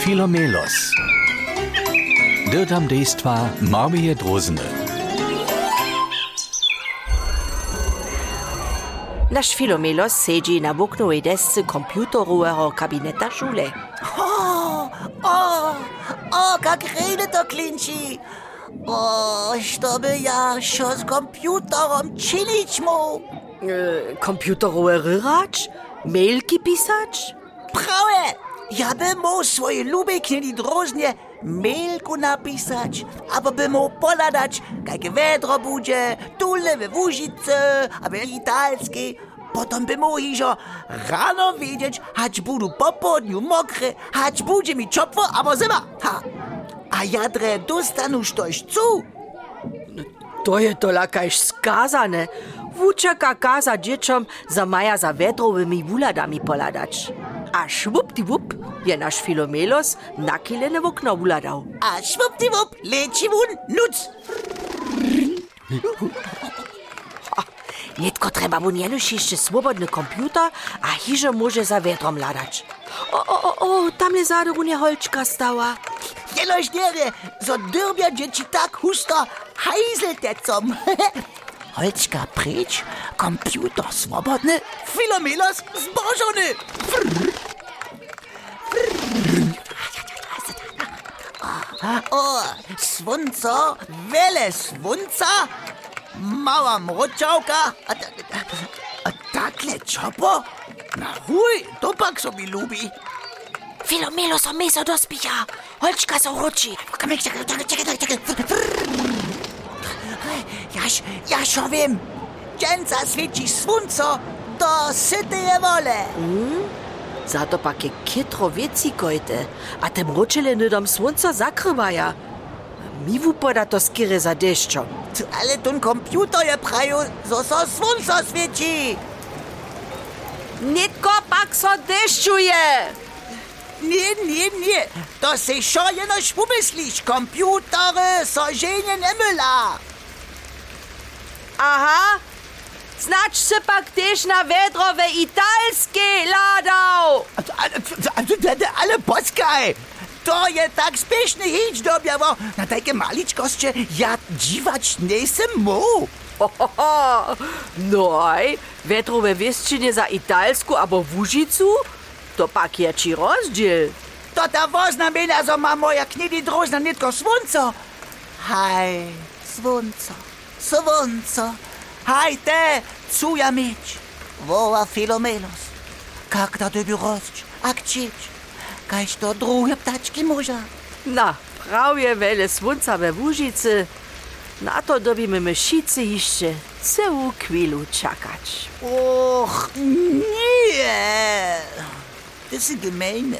Filomelos. Dirtam dejstva Marmije Drozene. Nasz Filomelos sedzi na woknowej desce komputerowego kabineta szule. O, o, o, jak rede to klinči. O, što by ja šo s komputerom činić mu? E, komputerowe ryracz? Mailki pisać? Prawe, ja by mu swoje lubię knili droznie mailku napisać, albo by mu poladać, jakie wedro będzie, tule we Łużyce, albo italskie. Potem by mu iżo rano wiedzieć, hać budu po południu mokre, hać będzie mi ciepło, albo zima. Ha. A jadre dostanu coś cu. To je to lakaž skazane. Vučaka kaza dzieciom za maja za vetrowymi wuladami poladać. A švupdivup je nasz Filomelos nakilene w okno wuladał. A schwuppdiwupp, leci wun, nuc. Nitko treba mu nienuž jeszcze swobodny komputer, a hiže może za vetrom ladać. O, o, o, o, tam je zadu runie holčka stała. Jelož nere, so dyrbia dzieci tak husto hajzeltecom. Holčka pryč, komputer swobodny, Filomelos zbożony. O, svunco, vele svunca, mala mročavka, takle čopo, na huj, to pak so mi ljubi. Filomelo so meso dospija, očka so vroči. Kamek, čekaj, čekaj, čekaj, čekaj. Jaš, jaš, ja ovim, dženca sveči svunco, to se te je vole. Mm? To pak je kitro věci kojte. A te mročele nydom slunca zakrywaja. Mi wupoda to skire za deszczom. Tu ale ten komputer je praju, so so świeci. Nitko pak so deszczuje. Nie, nie, nie. To se szo jenoś pomyślisz. Komputery so żenie nie myla. Aha. Znacz se pak też na vedrove italskie ale, ale poczekaj. To je tak spieszny hić dobiało. Na takie maliczkoście ja dziwać nie jestem mu. Hohoho. Noj, vedrove wieścinie za italsku abo w Łużycu? To pak je ci rozdziel. To ta wozna mina, so ma moja knidi drozna nitko słonco. Haj, słonco, słonco. Haj te, co ja mieć? Woła Filomelos. Jak to ty rość, a chcieć? Kaś to drugie ptaczki może? Na, prawie wiele słońca we Łużycy. Na to dobimy myšicy jeszcze całą chwilę czekać. Och, nie. Das ist gemeine.